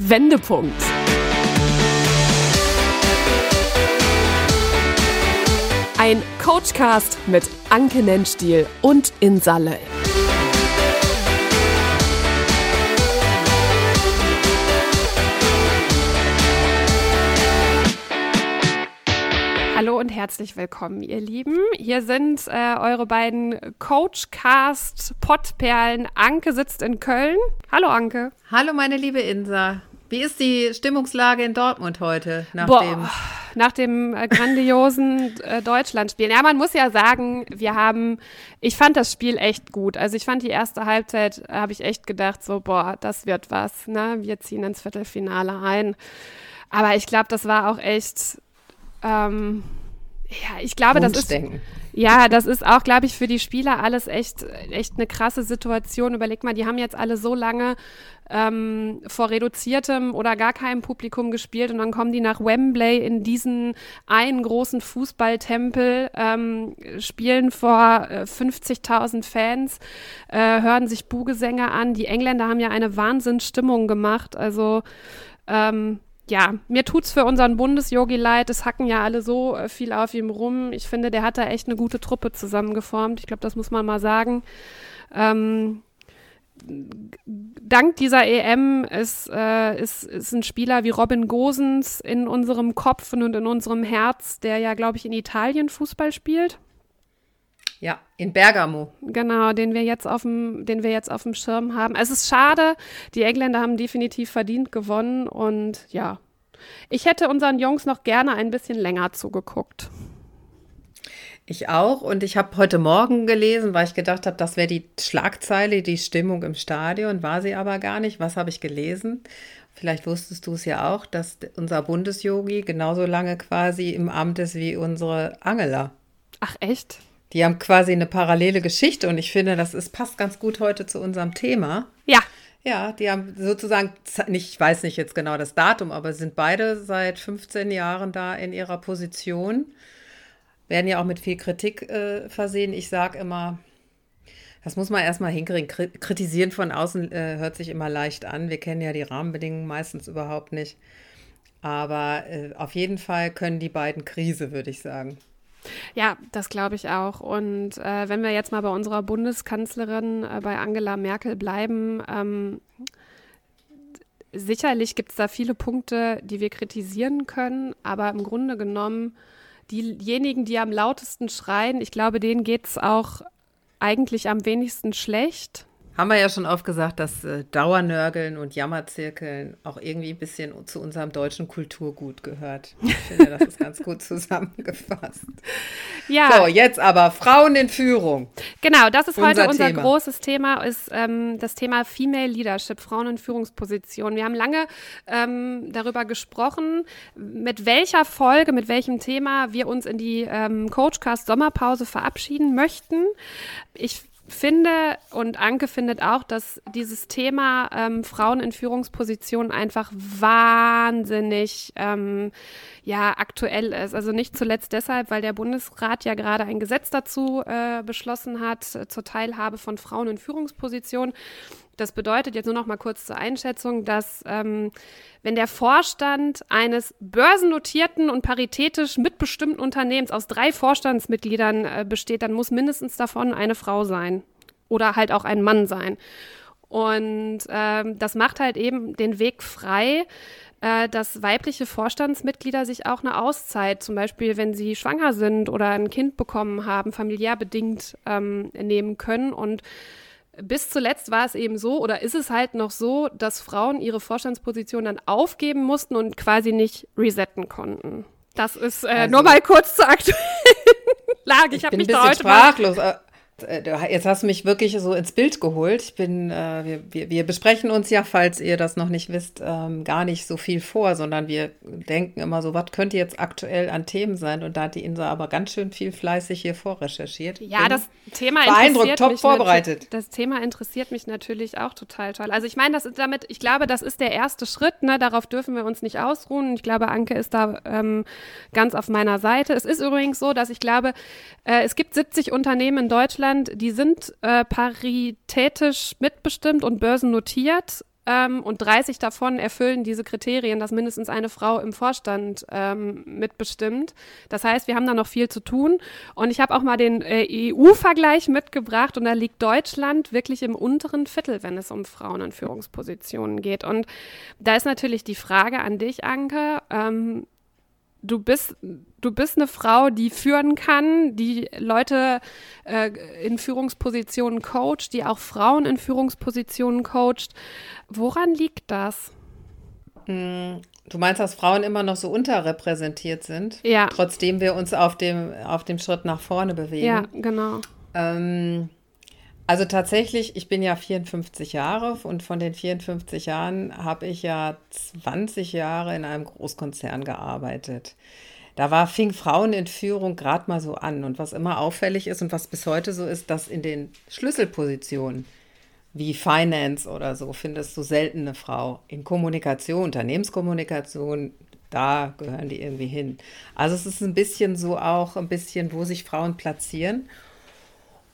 Wendepunkt. Ein Coachcast mit Anke Nennstiel und Insalle. Hallo und herzlich willkommen, ihr Lieben. Hier sind äh, eure beiden Coachcast-Pottperlen. Anke sitzt in Köln. Hallo, Anke. Hallo, meine liebe Insa. Wie ist die Stimmungslage in Dortmund heute nach Boah, dem nach dem äh, grandiosen äh, Deutschlandspiel? Ja, man muss ja sagen, wir haben, ich fand das Spiel echt gut. Also ich fand die erste Halbzeit, habe ich echt gedacht, so, boah, das wird was. Ne? Wir ziehen ins Viertelfinale ein. Aber ich glaube, das war auch echt ähm, ja, ich glaube, das ist. Ja, das ist auch, glaube ich, für die Spieler alles echt, echt eine krasse Situation. Überleg mal, die haben jetzt alle so lange ähm, vor reduziertem oder gar keinem Publikum gespielt und dann kommen die nach Wembley in diesen einen großen Fußballtempel, ähm, spielen vor äh, 50.000 Fans, äh, hören sich Bugesänge an. Die Engländer haben ja eine Wahnsinnsstimmung gemacht. Also ähm, ja, mir tut's für unseren Bundesjogi leid. Es hacken ja alle so äh, viel auf ihm rum. Ich finde, der hat da echt eine gute Truppe zusammengeformt. Ich glaube, das muss man mal sagen. Ähm, dank dieser EM ist, äh, ist, ist ein Spieler wie Robin Gosens in unserem Kopf und in unserem Herz, der ja, glaube ich, in Italien Fußball spielt. Ja, in Bergamo. Genau, den wir jetzt auf dem, den wir jetzt auf dem Schirm haben. Es ist schade, die Engländer haben definitiv verdient gewonnen und ja, ich hätte unseren Jungs noch gerne ein bisschen länger zugeguckt. Ich auch und ich habe heute Morgen gelesen, weil ich gedacht habe, das wäre die Schlagzeile, die Stimmung im Stadion, war sie aber gar nicht. Was habe ich gelesen? Vielleicht wusstest du es ja auch, dass unser Bundesjogi genauso lange quasi im Amt ist wie unsere Angela. Ach echt? Die haben quasi eine parallele Geschichte und ich finde, das ist, passt ganz gut heute zu unserem Thema. Ja. Ja, die haben sozusagen, ich weiß nicht jetzt genau das Datum, aber sind beide seit 15 Jahren da in ihrer Position. Werden ja auch mit viel Kritik äh, versehen. Ich sage immer, das muss man erstmal hinkriegen. Kritisieren von außen äh, hört sich immer leicht an. Wir kennen ja die Rahmenbedingungen meistens überhaupt nicht. Aber äh, auf jeden Fall können die beiden Krise, würde ich sagen. Ja, das glaube ich auch. Und äh, wenn wir jetzt mal bei unserer Bundeskanzlerin, äh, bei Angela Merkel bleiben, ähm, sicherlich gibt es da viele Punkte, die wir kritisieren können, aber im Grunde genommen, diejenigen, die am lautesten schreien, ich glaube, denen geht es auch eigentlich am wenigsten schlecht. Haben wir ja schon oft gesagt, dass äh, Dauernörgeln und Jammerzirkeln auch irgendwie ein bisschen zu unserem deutschen Kulturgut gehört. Ich finde, das ist ganz gut zusammengefasst. Ja. So, jetzt aber Frauen in Führung. Genau, das ist unser heute unser Thema. großes Thema, ist ähm, das Thema Female Leadership, Frauen in Führungspositionen. Wir haben lange ähm, darüber gesprochen, mit welcher Folge, mit welchem Thema wir uns in die ähm, Coachcast Sommerpause verabschieden möchten. Ich finde und Anke findet auch, dass dieses Thema ähm, Frauen in Führungspositionen einfach wahnsinnig ähm, ja aktuell ist. Also nicht zuletzt deshalb, weil der Bundesrat ja gerade ein Gesetz dazu äh, beschlossen hat zur Teilhabe von Frauen in Führungspositionen. Das bedeutet jetzt nur noch mal kurz zur Einschätzung, dass ähm, wenn der Vorstand eines börsennotierten und paritätisch mitbestimmten Unternehmens aus drei Vorstandsmitgliedern äh, besteht, dann muss mindestens davon eine Frau sein oder halt auch ein Mann sein. Und ähm, das macht halt eben den Weg frei, äh, dass weibliche Vorstandsmitglieder sich auch eine Auszeit, zum Beispiel wenn sie schwanger sind oder ein Kind bekommen haben, familiär bedingt ähm, nehmen können und bis zuletzt war es eben so oder ist es halt noch so, dass Frauen ihre Vorstandsposition dann aufgeben mussten und quasi nicht resetten konnten. Das ist äh, also, nur mal kurz zur aktuellen Lage. Ich, ich habe mich da heute sprachlos. Mal äh, jetzt hast du mich wirklich so ins Bild geholt. Ich bin, äh, wir, wir, besprechen uns ja, falls ihr das noch nicht wisst, ähm, gar nicht so viel vor, sondern wir denken immer so, was könnte jetzt aktuell an Themen sein? Und da hat die Insa aber ganz schön viel fleißig hier vorrecherchiert. Ja, bin das Thema beeindruckt, top vorbereitet. Das Thema interessiert mich natürlich auch total toll. Also ich meine, das ist damit, ich glaube, das ist der erste Schritt. Ne? Darauf dürfen wir uns nicht ausruhen. Ich glaube, Anke ist da ähm, ganz auf meiner Seite. Es ist übrigens so, dass ich glaube, äh, es gibt 70 Unternehmen in Deutschland Deutschland, die sind äh, paritätisch mitbestimmt und börsennotiert. ähm, und 30 davon erfüllen diese Kriterien, dass mindestens eine Frau im Vorstand ähm, mitbestimmt. Das heißt, wir haben da noch viel zu tun. Und ich habe auch mal den äh, EU-Vergleich mitgebracht und da liegt Deutschland wirklich im unteren Viertel, wenn es um Frauen in Führungspositionen geht. Und da ist natürlich die Frage an dich, Anke. Ähm, du bist, du bist eine Frau, die führen kann, die Leute äh, in Führungspositionen coacht, die auch Frauen in Führungspositionen coacht. Woran liegt das? Hm, du meinst, dass Frauen immer noch so unterrepräsentiert sind? Ja. Trotzdem wir uns auf dem, auf dem Schritt nach vorne bewegen. Ja, genau. Ähm, also tatsächlich, ich bin ja 54 Jahre und von den 54 Jahren habe ich ja 20 Jahre in einem Großkonzern gearbeitet. Da war, fing Frauenentführung gerade mal so an. Und was immer auffällig ist und was bis heute so ist, dass in den Schlüsselpositionen wie Finance oder so findest du selten eine Frau. In Kommunikation, Unternehmenskommunikation, da gehören die irgendwie hin. Also es ist ein bisschen so auch ein bisschen, wo sich Frauen platzieren.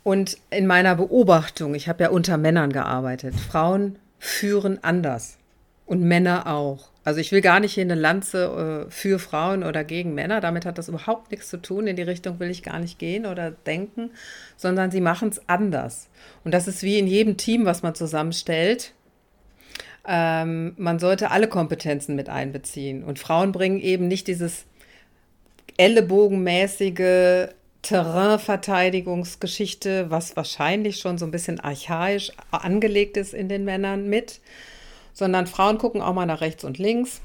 Und in meiner Beobachtung, ich habe ja unter Männern gearbeitet, Frauen führen anders und Männer auch. Also ich will gar nicht hier eine Lanze äh, für Frauen oder gegen Männer, damit hat das überhaupt nichts zu tun, in die Richtung will ich gar nicht gehen oder denken, sondern sie machen es anders. Und das ist wie in jedem Team, was man zusammenstellt. Ähm, man sollte alle Kompetenzen mit einbeziehen. Und Frauen bringen eben nicht dieses ellenbogenmäßige Terrainverteidigungsgeschichte, was wahrscheinlich schon so ein bisschen archaisch angelegt ist in den Männern mit, sondern Frauen gucken auch mal nach rechts und links,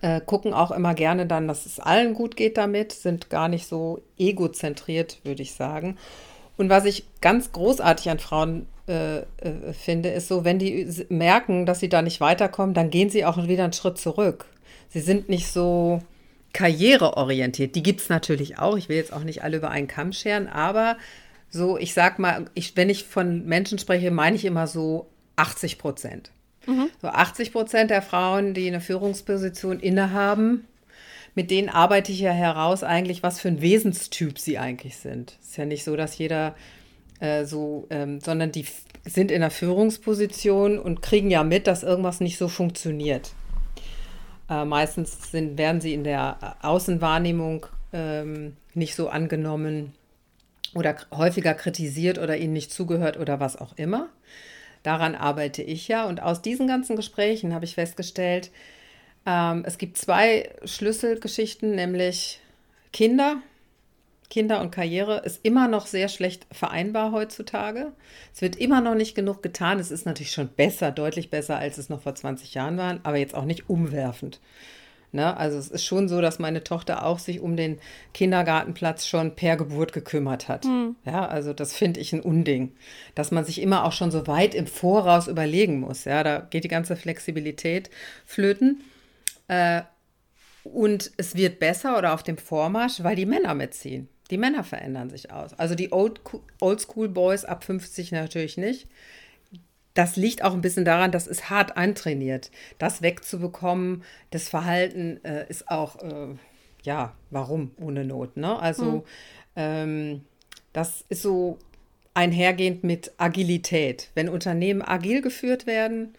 äh, gucken auch immer gerne dann, dass es allen gut geht damit, sind gar nicht so egozentriert, würde ich sagen. Und was ich ganz großartig an Frauen äh, äh, finde, ist so, wenn die merken, dass sie da nicht weiterkommen, dann gehen sie auch wieder einen Schritt zurück. Sie sind nicht so karriereorientiert. Die gibt es natürlich auch. Ich will jetzt auch nicht alle über einen Kamm scheren, aber so, ich sag mal, ich, wenn ich von Menschen spreche, meine ich immer so 80 Prozent. Mhm. So 80 Prozent der Frauen, die eine Führungsposition innehaben, mit denen arbeite ich ja heraus eigentlich, was für ein Wesenstyp sie eigentlich sind. Es ist ja nicht so, dass jeder äh, so, ähm, sondern die sind in einer Führungsposition und kriegen ja mit, dass irgendwas nicht so funktioniert. Äh, meistens sind, werden sie in der Außenwahrnehmung ähm, nicht so angenommen oder häufiger kritisiert oder ihnen nicht zugehört oder was auch immer. Daran arbeite ich ja. Und aus diesen ganzen Gesprächen habe ich festgestellt, ähm, es gibt zwei Schlüsselgeschichten, nämlich Kinder Kinder und Karriere ist immer noch sehr schlecht vereinbar heutzutage. Es wird immer noch nicht genug getan. Es ist natürlich schon besser, deutlich besser, als es noch vor 20 Jahren war, aber jetzt auch nicht umwerfend. Ne? Also es ist schon so, dass meine Tochter auch sich um den Kindergartenplatz schon per Geburt gekümmert hat. Mhm. Ja, also das finde ich ein Unding, dass man sich immer auch schon so weit im Voraus überlegen muss. Ja, da geht die ganze Flexibilität flöten. Äh, und es wird besser oder auf dem Vormarsch, weil die Männer mitziehen. Die Männer verändern sich aus. Also die Old, Old School Boys ab 50 natürlich nicht. Das liegt auch ein bisschen daran, das ist hart antrainiert. Das wegzubekommen, das Verhalten äh, ist auch, äh, ja, warum ohne Not. Ne? Also hm. ähm, das ist so einhergehend mit Agilität. Wenn Unternehmen agil geführt werden,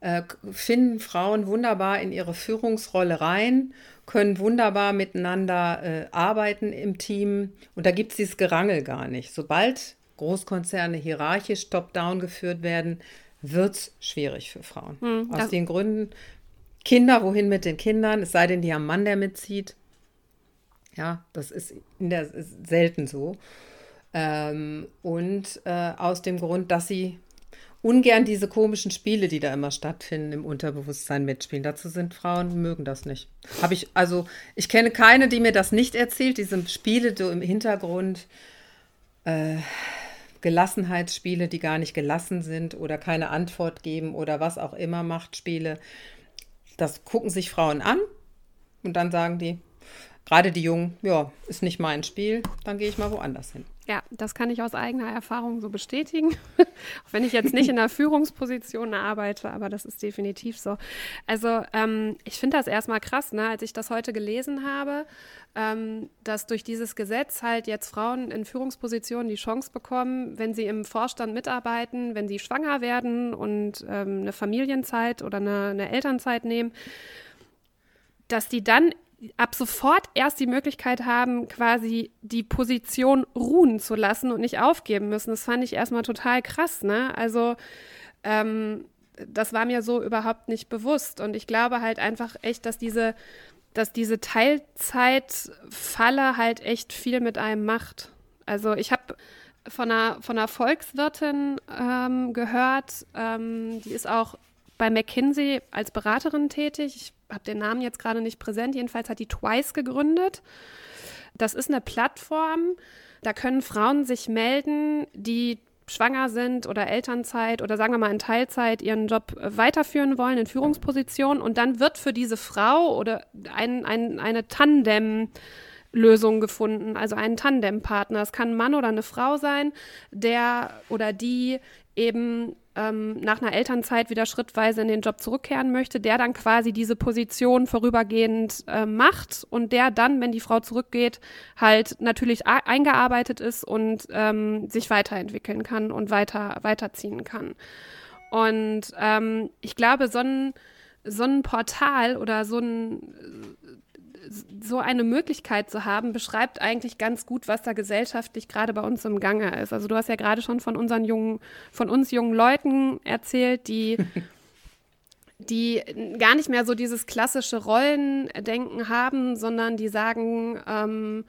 äh, finden Frauen wunderbar in ihre Führungsrolle rein können wunderbar miteinander äh, arbeiten im Team. Und da gibt es dieses Gerangel gar nicht. Sobald Großkonzerne hierarchisch top-down geführt werden, wird es schwierig für Frauen. Hm, Aus den Gründen, Kinder, wohin mit den Kindern, es sei denn, die haben Mann, der mitzieht. Ja, das ist, in der, ist selten so. Ähm, und äh, aus dem Grund, dass sie ungern diese komischen Spiele, die da immer stattfinden, im Unterbewusstsein mitspielen. Dazu sind Frauen, mögen das nicht. Habe ich, also, ich kenne keine, die mir das nicht erzählt, diese Spiele so im Hintergrund, äh, Gelassenheitsspiele, die gar nicht gelassen sind oder keine Antwort geben oder was auch immer, Machtspiele. Das gucken sich Frauen an und dann sagen die, gerade die Jungen, ja, ist nicht mein Spiel, dann gehe ich mal woanders hin. Ja, das kann ich aus eigener Erfahrung so bestätigen. Auch wenn ich jetzt nicht in einer Führungsposition arbeite, aber das ist definitiv so. Also ähm, ich finde das erstmal krass, ne? als ich das heute gelesen habe, ähm, dass durch dieses Gesetz halt jetzt Frauen in Führungspositionen die Chance bekommen, wenn sie im Vorstand mitarbeiten, wenn sie schwanger werden und ähm, eine Familienzeit oder eine, eine Elternzeit nehmen, dass die dann ab sofort erst die Möglichkeit haben, quasi die Position ruhen zu lassen und nicht aufgeben müssen. Das fand ich erstmal total krass, ne? Also, ähm, das war mir so überhaupt nicht bewusst. Und ich glaube halt einfach echt, dass diese, dass diese Teilzeitfalle halt echt viel mit einem macht. Also ich habe von einer, von einer Volkswirtin ähm, gehört, ähm, die ist auch bei McKinsey als Beraterin tätig. Ich habe den Namen jetzt gerade nicht präsent. Jedenfalls hat die Twice gegründet. Das ist eine Plattform, da können Frauen sich melden, die schwanger sind oder Elternzeit oder sagen wir mal in Teilzeit ihren Job weiterführen wollen in Führungspositionen und dann wird für diese Frau oder ein, ein, eine Tandem Lösung gefunden, also einen Tandempartner. Es kann ein Mann oder eine Frau sein, der oder die eben ähm, nach einer Elternzeit wieder schrittweise in den Job zurückkehren möchte, der dann quasi diese Position vorübergehend äh, macht und der dann, wenn die Frau zurückgeht, halt natürlich eingearbeitet ist und ähm, sich weiterentwickeln kann und weiter weiterziehen kann. Und ähm, ich glaube, so ein, so ein Portal oder so ein so eine Möglichkeit zu haben, beschreibt eigentlich ganz gut, was da gesellschaftlich gerade bei uns im Gange ist. Also du hast ja gerade schon von unseren jungen, von uns jungen Leuten erzählt, die die gar nicht mehr so dieses klassische Rollendenken haben, sondern die sagen, ähm,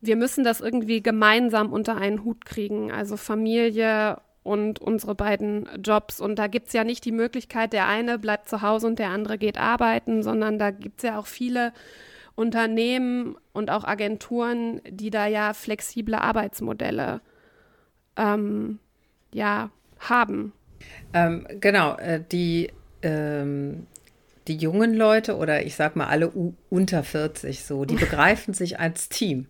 wir müssen das irgendwie gemeinsam unter einen Hut kriegen, also Familie und unsere beiden Jobs. Und da gibt es ja nicht die Möglichkeit, der eine bleibt zu Hause und der andere geht arbeiten, sondern da gibt es ja auch viele Unternehmen und auch Agenturen, die da ja flexible Arbeitsmodelle ähm, ja, haben. Ähm, genau, äh, die, ähm, die jungen Leute oder ich sag mal alle U unter 40 so, die begreifen sich als Team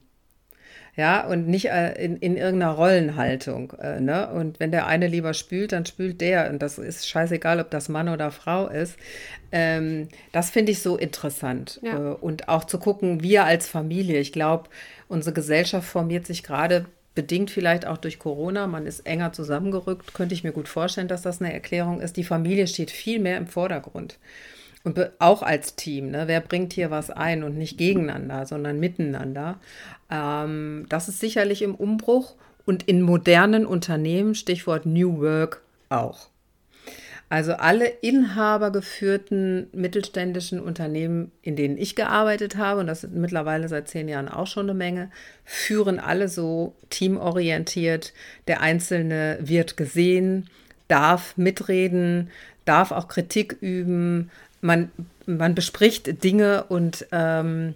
ja, und nicht äh, in, in irgendeiner Rollenhaltung. Äh, ne? Und wenn der eine lieber spült, dann spült der. Und das ist scheißegal, ob das Mann oder Frau ist. Ähm, das finde ich so interessant. Ja. Äh, und auch zu gucken, wir als Familie, ich glaube, unsere Gesellschaft formiert sich gerade bedingt vielleicht auch durch Corona, man ist enger zusammengerückt, könnte ich mir gut vorstellen, dass das eine Erklärung ist. Die Familie steht viel mehr im Vordergrund. Und auch als Team, ne? wer bringt hier was ein und nicht gegeneinander, sondern miteinander. Ähm, das ist sicherlich im Umbruch und in modernen Unternehmen, Stichwort New Work, auch. Also alle inhabergeführten mittelständischen Unternehmen, in denen ich gearbeitet habe, und das sind mittlerweile seit zehn Jahren auch schon eine Menge, führen alle so teamorientiert. Der Einzelne wird gesehen, darf mitreden, darf auch Kritik üben, man, man bespricht Dinge und ähm,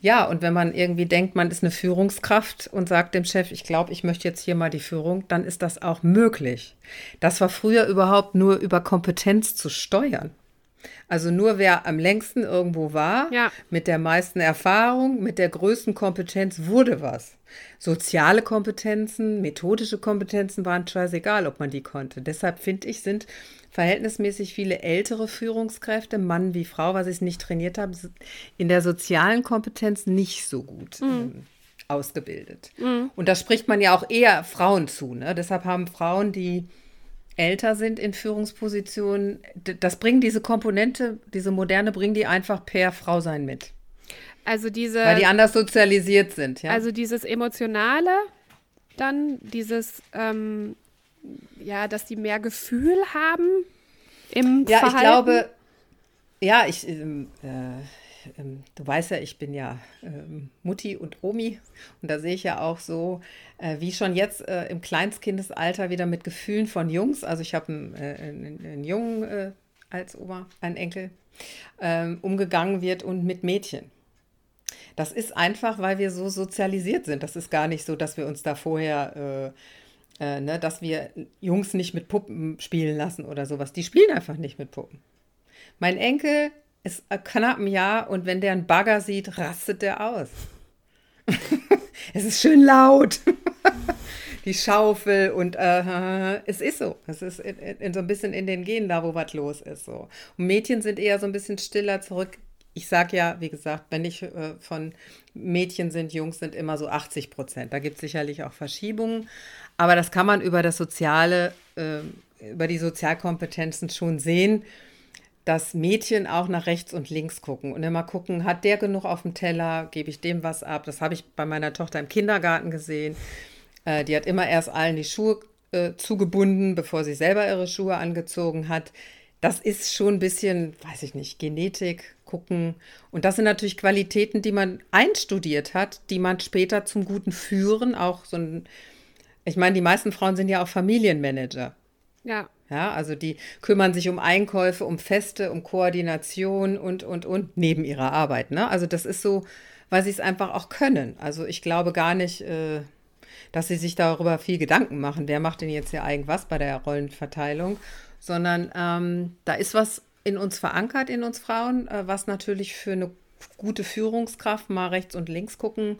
ja, und wenn man irgendwie denkt, man ist eine Führungskraft und sagt dem Chef, ich glaube, ich möchte jetzt hier mal die Führung, dann ist das auch möglich. Das war früher überhaupt nur über Kompetenz zu steuern. Also nur wer am längsten irgendwo war, ja. mit der meisten Erfahrung, mit der größten Kompetenz wurde was. Soziale Kompetenzen, methodische Kompetenzen waren scheißegal, ob man die konnte. Deshalb finde ich, sind verhältnismäßig viele ältere Führungskräfte, Mann wie Frau, was ich nicht trainiert habe, in der sozialen Kompetenz nicht so gut. Mhm. Ähm, ausgebildet. Mhm. Und das spricht man ja auch eher Frauen zu. Ne? Deshalb haben Frauen, die älter sind in Führungspositionen, das bringen diese Komponente, diese moderne, bringen die einfach per Frau sein mit. Also diese. Weil die anders sozialisiert sind, ja. Also dieses Emotionale, dann dieses ähm, ja, dass die mehr Gefühl haben im ja, Verhalten? ich glaube, ja, ich, ähm, äh, ähm, du weißt ja, ich bin ja ähm, Mutti und Omi und da sehe ich ja auch so, äh, wie schon jetzt äh, im Kleinskindesalter wieder mit Gefühlen von Jungs, also ich habe einen, äh, einen, einen, Jungen äh, als Oma, einen Enkel, ähm, umgegangen wird und mit Mädchen. Das ist einfach, weil wir so sozialisiert sind. Das ist gar nicht so, dass wir uns da vorher äh, äh, ne, dass wir Jungs nicht mit Puppen spielen lassen oder sowas. Die spielen einfach nicht mit Puppen. Mein Enkel ist knapp ein Jahr und wenn der einen Bagger sieht, rastet der aus. es ist schön laut. die Schaufel und äh, es ist so. Es ist in, in, so ein bisschen in den Genen da, wo was los ist. So. Und Mädchen sind eher so ein bisschen stiller zurück. Ich sage ja, wie gesagt, wenn ich äh, von Mädchen sind, Jungs sind immer so 80 Prozent. Da gibt es sicherlich auch Verschiebungen. Aber das kann man über das Soziale, äh, über die Sozialkompetenzen schon sehen dass Mädchen auch nach rechts und links gucken und immer gucken, hat der genug auf dem Teller, gebe ich dem was ab. Das habe ich bei meiner Tochter im Kindergarten gesehen. Äh, die hat immer erst allen die Schuhe äh, zugebunden, bevor sie selber ihre Schuhe angezogen hat. Das ist schon ein bisschen, weiß ich nicht, Genetik, gucken. Und das sind natürlich Qualitäten, die man einstudiert hat, die man später zum guten Führen auch so ein. Ich meine, die meisten Frauen sind ja auch Familienmanager. Ja. Ja, also die kümmern sich um Einkäufe, um Feste, um Koordination und, und, und neben ihrer Arbeit. Ne? Also das ist so, weil sie es einfach auch können. Also ich glaube gar nicht, äh, dass sie sich darüber viel Gedanken machen, wer macht denn jetzt hier irgendwas bei der Rollenverteilung, sondern ähm, da ist was in uns verankert, in uns Frauen, äh, was natürlich für eine gute Führungskraft mal rechts und links gucken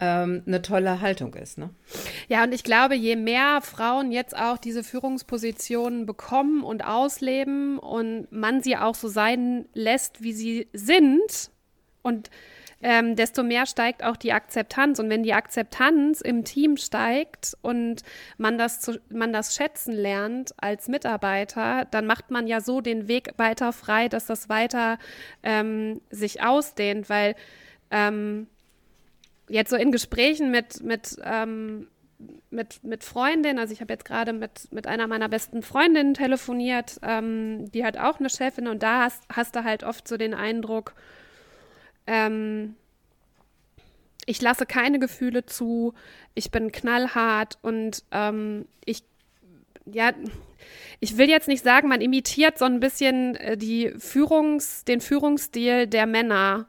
ähm, eine tolle Haltung ist. Ne? Ja, und ich glaube, je mehr Frauen jetzt auch diese Führungspositionen bekommen und ausleben und man sie auch so sein lässt, wie sie sind und ähm, desto mehr steigt auch die Akzeptanz. Und wenn die Akzeptanz im Team steigt und man das, zu, man das schätzen lernt als Mitarbeiter, dann macht man ja so den Weg weiter frei, dass das weiter ähm, sich ausdehnt, weil ähm, jetzt so in Gesprächen mit, mit, ähm, mit, mit Freundinnen, also ich habe jetzt gerade mit, mit einer meiner besten Freundinnen telefoniert, ähm, die hat auch eine Chefin und da hast, hast du halt oft so den Eindruck, ähm, ich lasse keine Gefühle zu, ich bin knallhart und ähm, ich, ja, ich will jetzt nicht sagen, man imitiert so ein bisschen äh, die Führungs, den Führungsstil der Männer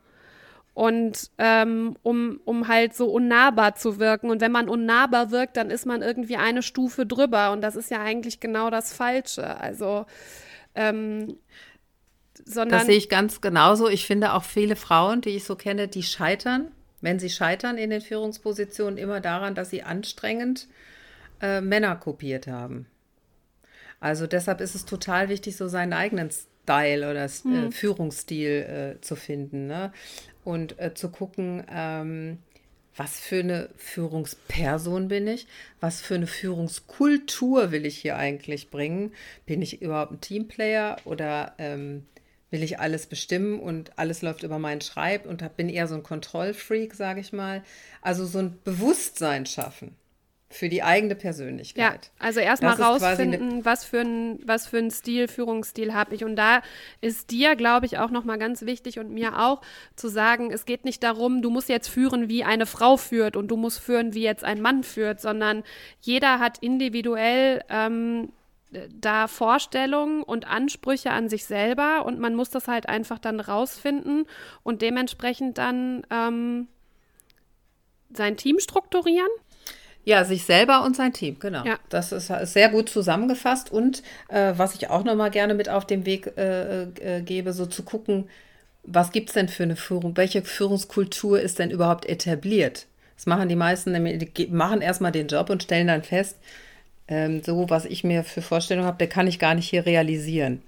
und ähm, um, um halt so unnahbar zu wirken. Und wenn man unnahbar wirkt, dann ist man irgendwie eine Stufe drüber. Und das ist ja eigentlich genau das Falsche. Also, ähm, sondern. Das sehe ich ganz genauso. Ich finde auch viele Frauen, die ich so kenne, die scheitern, wenn sie scheitern in den Führungspositionen, immer daran, dass sie anstrengend äh, Männer kopiert haben. Also deshalb ist es total wichtig, so seinen eigenen Style oder hm. äh, Führungsstil äh, zu finden. Ne? Und äh, zu gucken, ähm, was für eine Führungsperson bin ich, was für eine Führungskultur will ich hier eigentlich bringen. Bin ich überhaupt ein Teamplayer oder ähm, will ich alles bestimmen und alles läuft über meinen Schreib und hab, bin eher so ein Kontrollfreak, sage ich mal. Also so ein Bewusstsein schaffen. Für die eigene Persönlichkeit. Ja, also erstmal rausfinden, was für ein was für ein Stil, Führungsstil habe ich. Und da ist dir, glaube ich, auch nochmal ganz wichtig und mir auch zu sagen, es geht nicht darum, du musst jetzt führen, wie eine Frau führt und du musst führen, wie jetzt ein Mann führt, sondern jeder hat individuell ähm, da Vorstellungen und Ansprüche an sich selber und man muss das halt einfach dann rausfinden und dementsprechend dann ähm, sein Team strukturieren ja, sich selber und sein Team, genau. Ja. Das ist, ist sehr gut zusammengefasst. Und äh, was ich auch noch mal gerne mit auf den Weg äh, äh, gebe, so zu gucken, was gibt es denn für eine Führung? Welche Führungskultur ist denn überhaupt etabliert? Das machen die meisten, die machen erstmal den Job und stellen dann fest, ähm, so was ich mir für Vorstellungen habe, der kann ich gar nicht hier realisieren.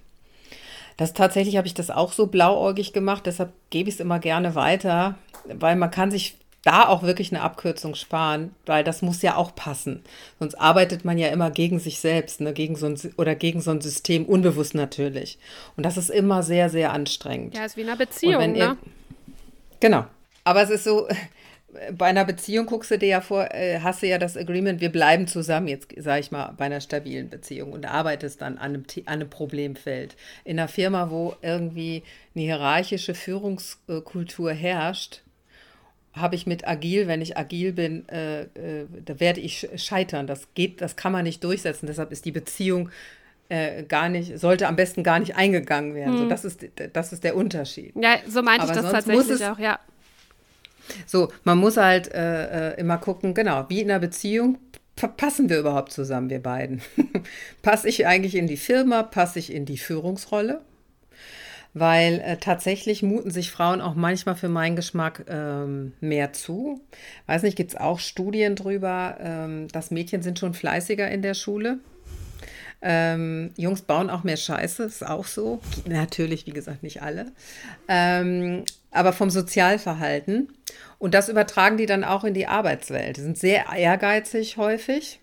Das tatsächlich habe ich das auch so blauäugig gemacht, deshalb gebe ich es immer gerne weiter, weil man kann sich da auch wirklich eine Abkürzung sparen, weil das muss ja auch passen. Sonst arbeitet man ja immer gegen sich selbst, ne, gegen so ein, oder gegen so ein System, unbewusst natürlich. Und das ist immer sehr, sehr anstrengend. Ja, ist wie in einer Beziehung, ne? Ihr, genau. Aber es ist so, bei einer Beziehung guckst du dir ja vor, äh, hast du ja das Agreement, wir bleiben zusammen, jetzt sage ich mal, bei einer stabilen Beziehung und arbeitest dann an einem, an einem Problemfeld. In einer Firma, wo irgendwie eine hierarchische Führungskultur herrscht, habe ich mit agil, wenn ich agil bin, äh, äh, da werde ich scheitern. Das geht, das kann man nicht durchsetzen. Deshalb ist die Beziehung äh, gar nicht, sollte am besten gar nicht eingegangen werden. Hm. So, das, ist, das ist der Unterschied. Ja, so meinte Aber ich das tatsächlich es, auch, ja. So, man muss halt äh, äh, immer gucken, genau, wie in einer Beziehung passen wir überhaupt zusammen, wir beiden? Passe ich eigentlich in die Firma? Passe ich in die Führungsrolle? Weil äh, tatsächlich muten sich Frauen auch manchmal für meinen Geschmack ähm, mehr zu. Weiß nicht, gibt es auch Studien drüber, ähm, dass Mädchen sind schon fleißiger in der Schule. Ähm, Jungs bauen auch mehr Scheiße, ist auch so. Natürlich, wie gesagt, nicht alle. Ähm, aber vom Sozialverhalten. Und das übertragen die dann auch in die Arbeitswelt. Die sind sehr ehrgeizig häufig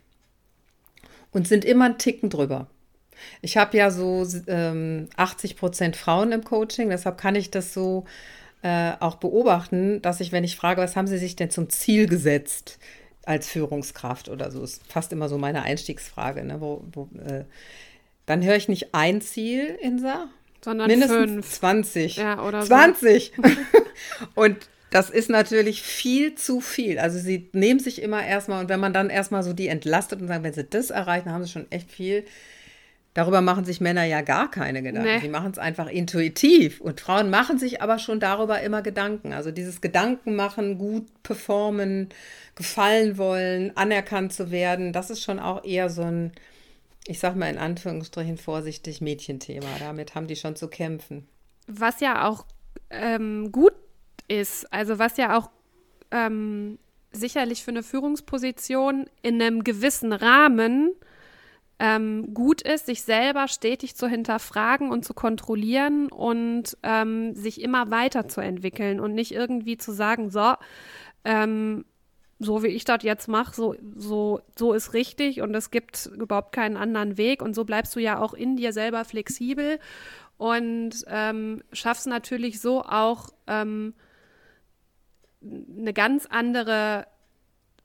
und sind immer einen Ticken drüber. Ich habe ja so ähm, 80 Prozent Frauen im Coaching, deshalb kann ich das so äh, auch beobachten, dass ich, wenn ich frage, was haben sie sich denn zum Ziel gesetzt als Führungskraft oder so, ist fast immer so meine Einstiegsfrage. Ne? Wo, wo, äh, dann höre ich nicht ein Ziel, Insa, sondern mindestens fünf. 20. Ja, oder 20! So. Und das ist natürlich viel zu viel. Also sie nehmen sich immer erstmal und wenn man dann erstmal so die entlastet und sagt, wenn sie das erreichen, haben sie schon echt viel. Darüber machen sich Männer ja gar keine Gedanken. Nee. Die machen es einfach intuitiv. Und Frauen machen sich aber schon darüber immer Gedanken. Also dieses Gedanken machen, gut performen, gefallen wollen, anerkannt zu werden, das ist schon auch eher so ein, ich sag mal in Anführungsstrichen vorsichtig, Mädchenthema. Damit haben die schon zu kämpfen. Was ja auch ähm, gut ist. Also was ja auch ähm, sicherlich für eine Führungsposition in einem gewissen Rahmen ähm, gut ist, sich selber stetig zu hinterfragen und zu kontrollieren und ähm, sich immer weiterzuentwickeln und nicht irgendwie zu sagen, so, ähm, so wie ich das jetzt mache, so, so, so ist richtig und es gibt überhaupt keinen anderen Weg. Und so bleibst du ja auch in dir selber flexibel und ähm, schaffst natürlich so auch ähm, eine ganz andere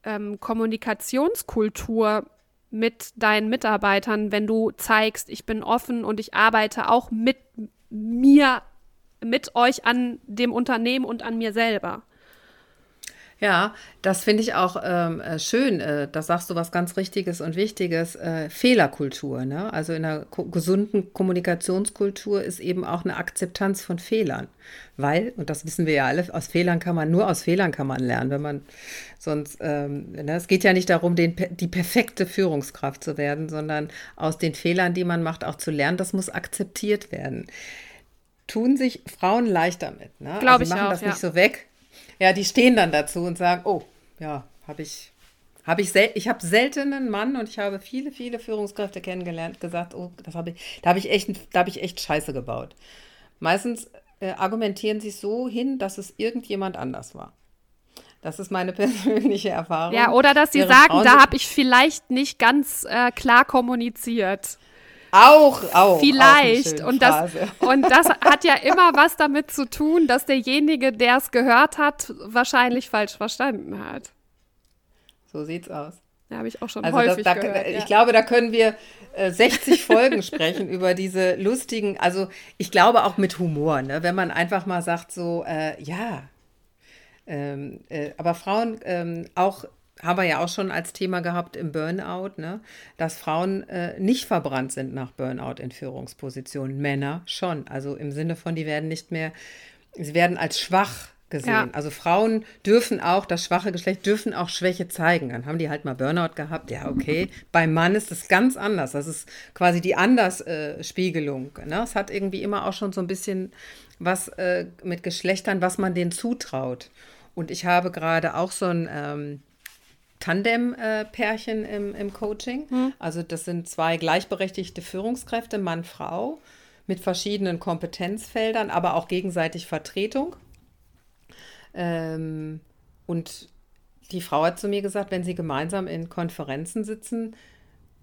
ähm, Kommunikationskultur mit deinen Mitarbeitern, wenn du zeigst, ich bin offen und ich arbeite auch mit mir, mit euch an dem Unternehmen und an mir selber. Ja, das finde ich auch ähm, äh, schön. Äh, da sagst du was ganz Richtiges und Wichtiges. Äh, Fehlerkultur. Ne? Also in einer ko gesunden Kommunikationskultur ist eben auch eine Akzeptanz von Fehlern. Weil, und das wissen wir ja alle, aus Fehlern kann man, nur aus Fehlern kann man lernen, wenn man sonst, ähm, ne? es geht ja nicht darum, den, die perfekte Führungskraft zu werden, sondern aus den Fehlern, die man macht, auch zu lernen, das muss akzeptiert werden. Tun sich Frauen leichter mit. Ne? Glaube also ich machen auch, das ja. nicht so weg ja, die stehen dann dazu und sagen, oh, ja, habe ich, habe ich, sel ich habe selten einen Mann und ich habe viele, viele Führungskräfte kennengelernt, gesagt, oh, das habe ich, da habe ich echt, da habe ich echt Scheiße gebaut. Meistens äh, argumentieren sie so hin, dass es irgendjemand anders war. Das ist meine persönliche Erfahrung. Ja, oder dass sie Während sagen, Frauen da habe ich vielleicht nicht ganz äh, klar kommuniziert. Auch, auch. Vielleicht. Auch und, das, und das hat ja immer was damit zu tun, dass derjenige, der es gehört hat, wahrscheinlich falsch verstanden hat. So sieht's aus. Ja, habe ich auch schon also häufig das, da, gehört. Ich ja. glaube, da können wir äh, 60 Folgen sprechen über diese lustigen, also ich glaube auch mit Humor, ne? wenn man einfach mal sagt so, äh, ja, ähm, äh, aber Frauen ähm, auch haben wir ja auch schon als Thema gehabt im Burnout, ne? dass Frauen äh, nicht verbrannt sind nach Burnout in Führungspositionen. Männer schon. Also im Sinne von, die werden nicht mehr, sie werden als schwach gesehen. Ja. Also Frauen dürfen auch, das schwache Geschlecht dürfen auch Schwäche zeigen. Dann haben die halt mal Burnout gehabt. Ja, okay. Beim Mann ist es ganz anders. Das ist quasi die Andersspiegelung. Ne? Es hat irgendwie immer auch schon so ein bisschen was äh, mit Geschlechtern, was man denen zutraut. Und ich habe gerade auch so ein ähm, Tandem-Pärchen im, im Coaching. Hm. Also das sind zwei gleichberechtigte Führungskräfte, Mann, Frau, mit verschiedenen Kompetenzfeldern, aber auch gegenseitig Vertretung. Ähm, und die Frau hat zu mir gesagt, wenn sie gemeinsam in Konferenzen sitzen,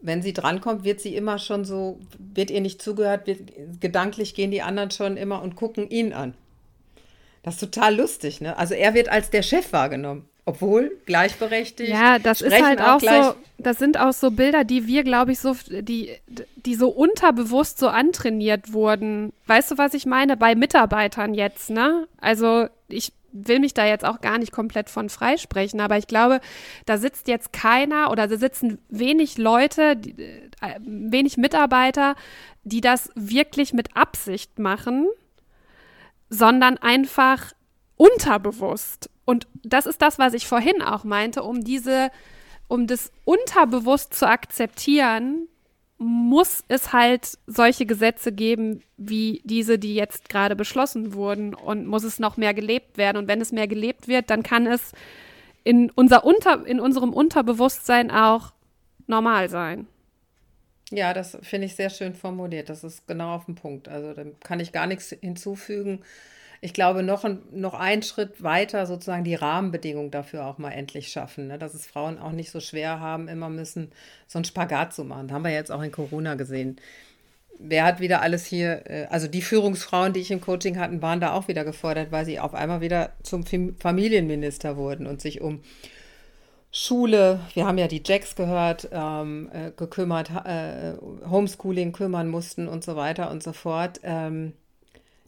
wenn sie drankommt, wird sie immer schon so, wird ihr nicht zugehört, wird, gedanklich gehen die anderen schon immer und gucken ihn an. Das ist total lustig, ne? Also er wird als der Chef wahrgenommen. Obwohl gleichberechtigt. Ja, das ist halt auch, auch so, das sind auch so Bilder, die wir, glaube ich, so, die, die so unterbewusst so antrainiert wurden. Weißt du, was ich meine? Bei Mitarbeitern jetzt, ne? Also ich will mich da jetzt auch gar nicht komplett von freisprechen, aber ich glaube, da sitzt jetzt keiner oder da sitzen wenig Leute, die, äh, wenig Mitarbeiter, die das wirklich mit Absicht machen, sondern einfach unterbewusst. Und das ist das, was ich vorhin auch meinte, um diese, um das unterbewusst zu akzeptieren, muss es halt solche Gesetze geben, wie diese, die jetzt gerade beschlossen wurden und muss es noch mehr gelebt werden. Und wenn es mehr gelebt wird, dann kann es in, unser Unter, in unserem Unterbewusstsein auch normal sein. Ja, das finde ich sehr schön formuliert. Das ist genau auf den Punkt. Also da kann ich gar nichts hinzufügen. Ich glaube, noch ein, noch einen Schritt weiter sozusagen die Rahmenbedingungen dafür auch mal endlich schaffen, ne? dass es Frauen auch nicht so schwer haben, immer müssen, so einen Spagat zu machen. Das haben wir jetzt auch in Corona gesehen. Wer hat wieder alles hier, äh, also die Führungsfrauen, die ich im Coaching hatten, waren da auch wieder gefordert, weil sie auf einmal wieder zum Familienminister wurden und sich um Schule, wir haben ja die Jacks gehört, ähm, äh, gekümmert, äh, Homeschooling kümmern mussten und so weiter und so fort. Ähm,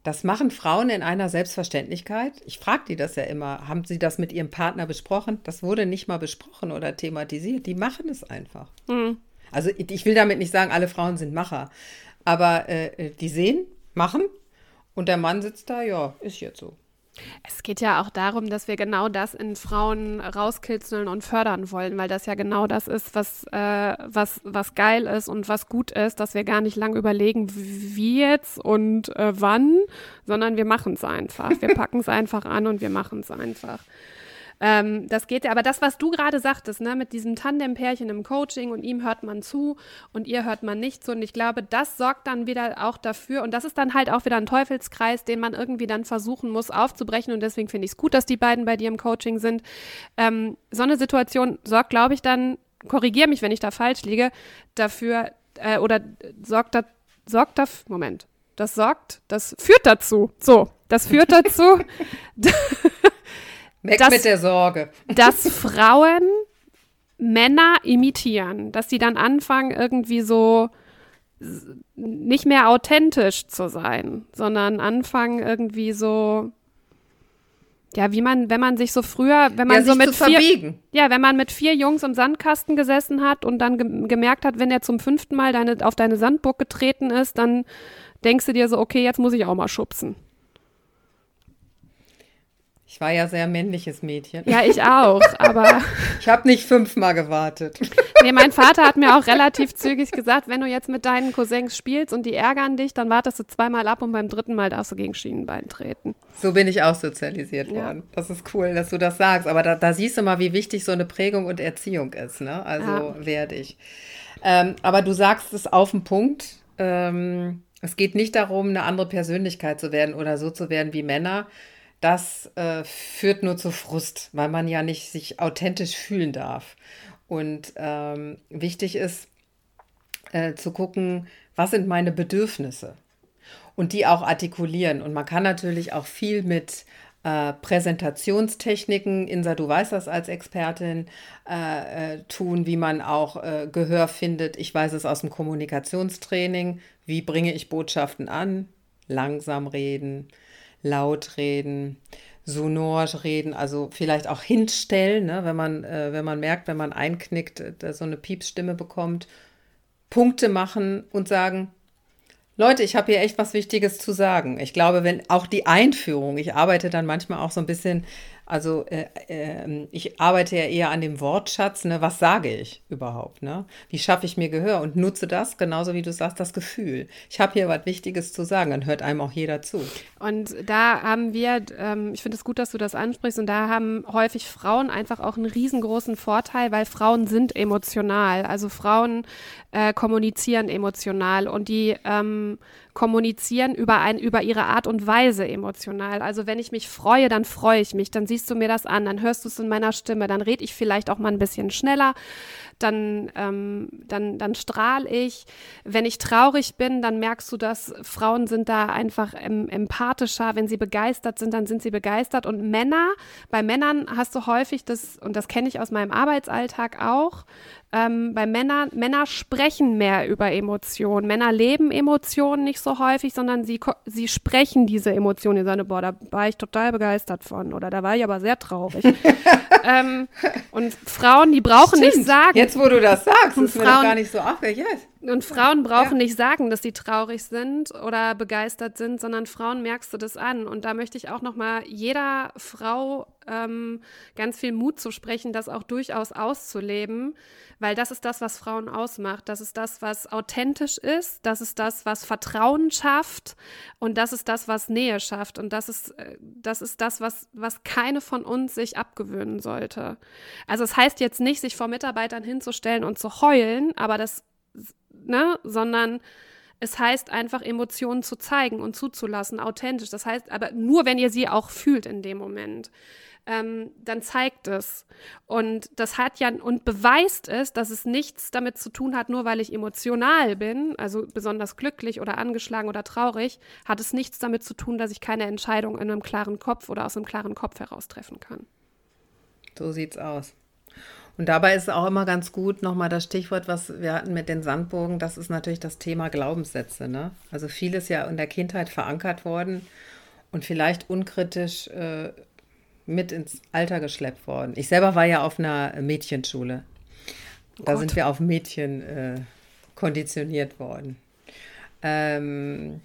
das machen Frauen in einer Selbstverständlichkeit. Ich frage die das ja immer. Haben sie das mit ihrem Partner besprochen? Das wurde nicht mal besprochen oder thematisiert. Die machen es einfach. Mhm. Also ich will damit nicht sagen, alle Frauen sind Macher. Aber äh, die sehen, machen und der Mann sitzt da, ja, ist jetzt so. Es geht ja auch darum, dass wir genau das in Frauen rauskitzeln und fördern wollen, weil das ja genau das ist, was, äh, was, was geil ist und was gut ist, dass wir gar nicht lang überlegen, wie jetzt und äh, wann, sondern wir machen es einfach. Wir packen es einfach an und wir machen es einfach. Ähm, das geht ja, aber das, was du gerade sagtest, ne, mit diesem Tandem-Pärchen im Coaching und ihm hört man zu und ihr hört man nicht zu. Und ich glaube, das sorgt dann wieder auch dafür. Und das ist dann halt auch wieder ein Teufelskreis, den man irgendwie dann versuchen muss aufzubrechen. Und deswegen finde ich es gut, dass die beiden bei dir im Coaching sind. Ähm, so eine Situation sorgt, glaube ich, dann, korrigiere mich, wenn ich da falsch liege, dafür äh, oder sorgt, da, sorgt dafür, Moment, das sorgt, das führt dazu, so, das führt dazu, Weg dass, mit der Sorge. Dass Frauen Männer imitieren, dass sie dann anfangen, irgendwie so nicht mehr authentisch zu sein, sondern anfangen irgendwie so ja, wie man, wenn man sich so früher, wenn man ja, so mit vier, ja, wenn man mit vier Jungs im Sandkasten gesessen hat und dann ge gemerkt hat, wenn er zum fünften Mal deine, auf deine Sandburg getreten ist, dann denkst du dir so, okay, jetzt muss ich auch mal schubsen. Ich war ja sehr männliches Mädchen. Ja, ich auch, aber. ich habe nicht fünfmal gewartet. Nee, mein Vater hat mir auch relativ zügig gesagt, wenn du jetzt mit deinen Cousins spielst und die ärgern dich, dann wartest du zweimal ab und beim dritten Mal darfst du gegen Schienenbein treten. So bin ich auch sozialisiert worden. Ja. Das ist cool, dass du das sagst. Aber da, da, siehst du mal, wie wichtig so eine Prägung und Erziehung ist. Ne? Also ja. werde ich. Ähm, aber du sagst es auf den Punkt. Ähm, es geht nicht darum, eine andere Persönlichkeit zu werden oder so zu werden wie Männer, das äh, führt nur zu Frust, weil man ja nicht sich authentisch fühlen darf. Und ähm, wichtig ist äh, zu gucken, was sind meine Bedürfnisse und die auch artikulieren. Und man kann natürlich auch viel mit äh, Präsentationstechniken, Insa, du weißt das als Expertin, äh, äh, tun, wie man auch äh, Gehör findet. Ich weiß es aus dem Kommunikationstraining. Wie bringe ich Botschaften an? Langsam reden, laut reden, sonor reden, also vielleicht auch hinstellen, ne, wenn, man, äh, wenn man merkt, wenn man einknickt, äh, so eine Piepsstimme bekommt, Punkte machen und sagen, Leute, ich habe hier echt was Wichtiges zu sagen. Ich glaube, wenn auch die Einführung, ich arbeite dann manchmal auch so ein bisschen also äh, äh, ich arbeite ja eher an dem Wortschatz, ne? was sage ich überhaupt? Ne? Wie schaffe ich mir Gehör und nutze das, genauso wie du sagst, das Gefühl. Ich habe hier was Wichtiges zu sagen, dann hört einem auch jeder zu. Und da haben wir, ähm, ich finde es gut, dass du das ansprichst, und da haben häufig Frauen einfach auch einen riesengroßen Vorteil, weil Frauen sind emotional. Also Frauen äh, kommunizieren emotional und die ähm, kommunizieren über, ein, über ihre Art und Weise emotional. Also wenn ich mich freue, dann freue ich mich, dann siehst du mir das an, dann hörst du es in meiner Stimme, dann rede ich vielleicht auch mal ein bisschen schneller, dann, ähm, dann, dann strahle ich. Wenn ich traurig bin, dann merkst du, dass Frauen sind da einfach em empathischer. Wenn sie begeistert sind, dann sind sie begeistert. Und Männer, bei Männern hast du häufig das, und das kenne ich aus meinem Arbeitsalltag auch, ähm, bei Männern, Männer sprechen mehr über Emotionen. Männer leben Emotionen nicht so häufig, sondern sie, sie sprechen diese Emotionen. Die sagen, boah, da war ich total begeistert von oder da war ich aber sehr traurig. ähm, und Frauen, die brauchen Stimmt. nicht sagen. Jetzt, wo du das sagst, ist Frauen, mir doch gar nicht so aufgefallen. Yes. Und Frauen brauchen ja. nicht sagen, dass sie traurig sind oder begeistert sind, sondern Frauen merkst du das an. Und da möchte ich auch noch mal jeder Frau ähm, ganz viel Mut zu sprechen, das auch durchaus auszuleben, weil das ist das, was Frauen ausmacht. Das ist das, was authentisch ist. Das ist das, was Vertrauen schafft. Und das ist das, was Nähe schafft. Und das ist, äh, das ist das, was, was keine von uns sich abgewöhnen sollte. Also es das heißt jetzt nicht, sich vor Mitarbeitern hinzustellen und zu heulen, aber das, ne, sondern es heißt einfach, Emotionen zu zeigen und zuzulassen, authentisch. Das heißt aber nur, wenn ihr sie auch fühlt in dem Moment. Ähm, dann zeigt es. Und das hat ja und beweist es, dass es nichts damit zu tun hat, nur weil ich emotional bin, also besonders glücklich oder angeschlagen oder traurig, hat es nichts damit zu tun, dass ich keine Entscheidung in einem klaren Kopf oder aus einem klaren Kopf heraus treffen kann. So sieht's aus. Und dabei ist auch immer ganz gut, nochmal das Stichwort, was wir hatten mit den Sandburgen, das ist natürlich das Thema Glaubenssätze. Ne? Also vieles ja in der Kindheit verankert worden und vielleicht unkritisch äh, mit ins Alter geschleppt worden. Ich selber war ja auf einer Mädchenschule. Da sind wir auf Mädchen äh, konditioniert worden. Ähm,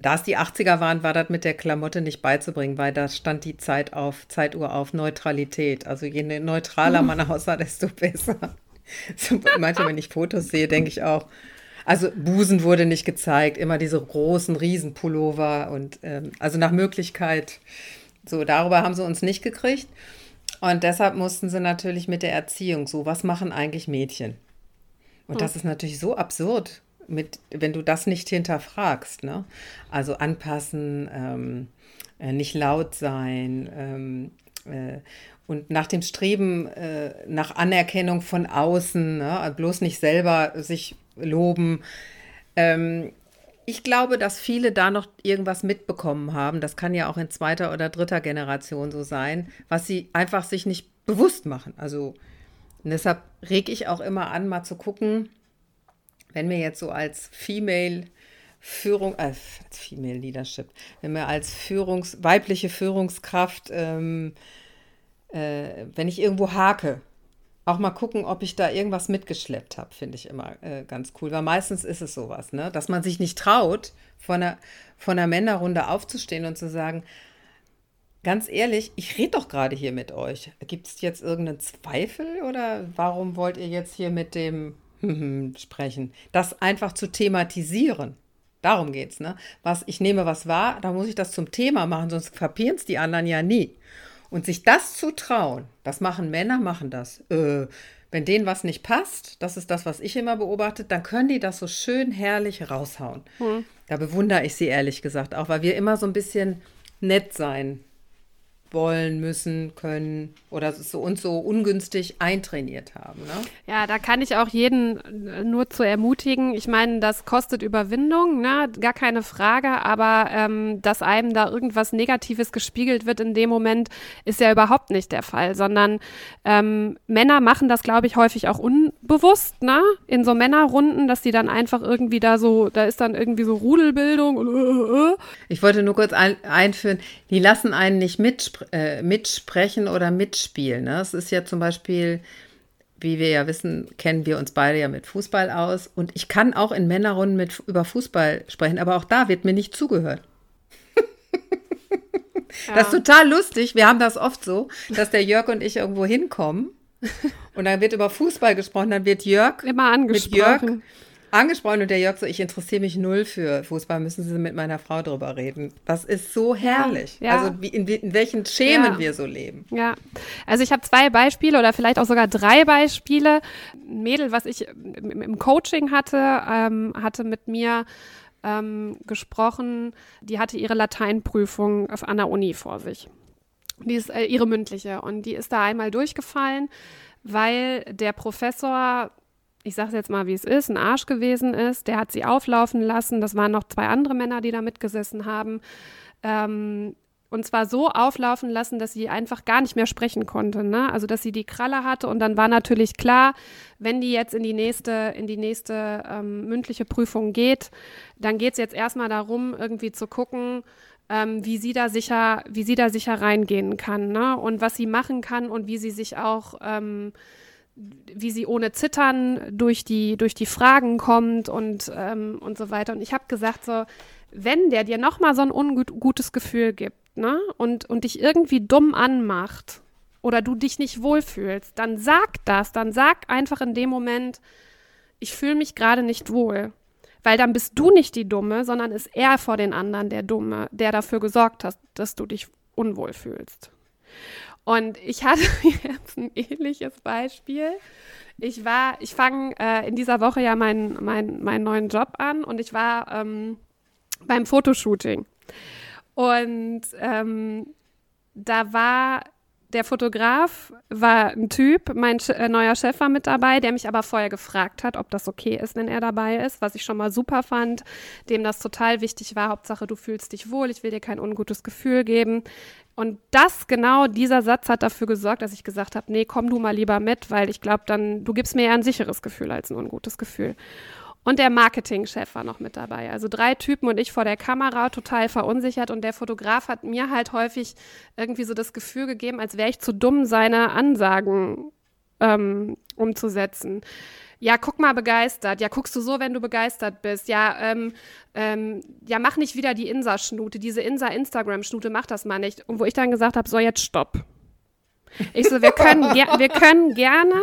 da es die 80er waren, war das mit der Klamotte nicht beizubringen, weil da stand die Zeit auf, Zeituhr auf Neutralität. Also je ne-, neutraler man aussah, desto besser. Manchmal, wenn ich Fotos sehe, denke ich auch, also Busen wurde nicht gezeigt, immer diese großen Riesenpullover und ähm, also nach Möglichkeit, so darüber haben sie uns nicht gekriegt. Und deshalb mussten sie natürlich mit der Erziehung so, was machen eigentlich Mädchen? Und das ist natürlich so absurd mit, wenn du das nicht hinterfragst, ne? Also anpassen, ähm, äh, nicht laut sein ähm, äh, und nach dem Streben äh, nach Anerkennung von außen, ne? bloß nicht selber sich loben. Ähm, ich glaube, dass viele da noch irgendwas mitbekommen haben. Das kann ja auch in zweiter oder dritter Generation so sein, was sie einfach sich nicht bewusst machen. Also deshalb reg ich auch immer an, mal zu gucken, wenn wir jetzt so als Female Führung, äh, als Female Leadership, wenn wir als Führungs, weibliche Führungskraft, ähm, äh, wenn ich irgendwo hake, auch mal gucken, ob ich da irgendwas mitgeschleppt habe, finde ich immer äh, ganz cool. Weil meistens ist es sowas, ne? dass man sich nicht traut, von einer, von einer Männerrunde aufzustehen und zu sagen, ganz ehrlich, ich rede doch gerade hier mit euch. Gibt es jetzt irgendeinen Zweifel oder warum wollt ihr jetzt hier mit dem sprechen. Das einfach zu thematisieren. Darum geht es, ne? Was, ich nehme was wahr, da muss ich das zum Thema machen, sonst kapieren es die anderen ja nie. Und sich das zu trauen, das machen Männer, machen das. Äh, wenn denen was nicht passt, das ist das, was ich immer beobachte, dann können die das so schön herrlich raushauen. Hm. Da bewundere ich sie ehrlich gesagt auch, weil wir immer so ein bisschen nett sein wollen, müssen, können oder so und so ungünstig eintrainiert haben. Ne? Ja, da kann ich auch jeden äh, nur zu ermutigen. Ich meine, das kostet Überwindung, ne? gar keine Frage, aber ähm, dass einem da irgendwas Negatives gespiegelt wird in dem Moment, ist ja überhaupt nicht der Fall, sondern ähm, Männer machen das, glaube ich, häufig auch unbewusst, ne? in so Männerrunden, dass die dann einfach irgendwie da so, da ist dann irgendwie so Rudelbildung und äh, äh. Ich wollte nur kurz ein, einführen, die lassen einen nicht mitsprechen äh, mitsprechen oder mitspielen. Ne? Es ist ja zum Beispiel, wie wir ja wissen, kennen wir uns beide ja mit Fußball aus. Und ich kann auch in Männerrunden mit, über Fußball sprechen, aber auch da wird mir nicht zugehört. Ja. Das ist total lustig. Wir haben das oft so, dass der Jörg und ich irgendwo hinkommen und dann wird über Fußball gesprochen, dann wird Jörg immer angesprochen. Mit Jörg angesprochen und der Jörg so, ich interessiere mich null für Fußball, müssen Sie mit meiner Frau drüber reden. Das ist so herrlich. Ja, ja. Also wie, in, in, welchen Schemen ja. wir so leben. Ja, also ich habe zwei Beispiele oder vielleicht auch sogar drei Beispiele. Ein Mädel, was ich im Coaching hatte, ähm, hatte mit mir ähm, gesprochen, die hatte ihre Lateinprüfung an der Uni vor sich. Die ist äh, ihre mündliche und die ist da einmal durchgefallen, weil der Professor ich sage es jetzt mal, wie es ist, ein Arsch gewesen ist. Der hat sie auflaufen lassen. Das waren noch zwei andere Männer, die da mitgesessen haben. Ähm, und zwar so auflaufen lassen, dass sie einfach gar nicht mehr sprechen konnte. Ne? Also dass sie die Kralle hatte und dann war natürlich klar, wenn die jetzt in die nächste, in die nächste ähm, mündliche Prüfung geht, dann geht es jetzt erstmal darum, irgendwie zu gucken, ähm, wie sie da sicher, wie sie da sicher reingehen kann, ne? Und was sie machen kann und wie sie sich auch ähm, wie sie ohne Zittern durch die, durch die Fragen kommt und, ähm, und so weiter. Und ich habe gesagt, so, wenn der dir nochmal so ein ungutes Gefühl gibt, ne, und, und dich irgendwie dumm anmacht oder du dich nicht wohlfühlst, dann sag das, dann sag einfach in dem Moment, ich fühle mich gerade nicht wohl. Weil dann bist du nicht die Dumme, sondern ist er vor den anderen der Dumme, der dafür gesorgt hat, dass du dich unwohl fühlst. Und ich hatte jetzt ein ähnliches Beispiel. Ich war, ich fange äh, in dieser Woche ja meinen mein, meinen neuen Job an und ich war ähm, beim Fotoshooting. Und ähm, da war der Fotograf war ein Typ, mein äh, neuer Chef war mit dabei, der mich aber vorher gefragt hat, ob das okay ist, wenn er dabei ist, was ich schon mal super fand, dem das total wichtig war. Hauptsache, du fühlst dich wohl, ich will dir kein ungutes Gefühl geben. Und das genau, dieser Satz hat dafür gesorgt, dass ich gesagt habe, nee, komm du mal lieber mit, weil ich glaube, dann, du gibst mir eher ein sicheres Gefühl als ein ungutes Gefühl. Und der Marketingchef war noch mit dabei. Also drei Typen und ich vor der Kamera, total verunsichert. Und der Fotograf hat mir halt häufig irgendwie so das Gefühl gegeben, als wäre ich zu dumm, seine Ansagen ähm, umzusetzen. Ja, guck mal begeistert. Ja, guckst du so, wenn du begeistert bist. Ja, ähm, ähm, ja, mach nicht wieder die Insa-Schnute. Diese Insa-Instagram-Schnute, mach das mal nicht. Und wo ich dann gesagt habe, so, jetzt stopp. Ich so, wir können, wir können gerne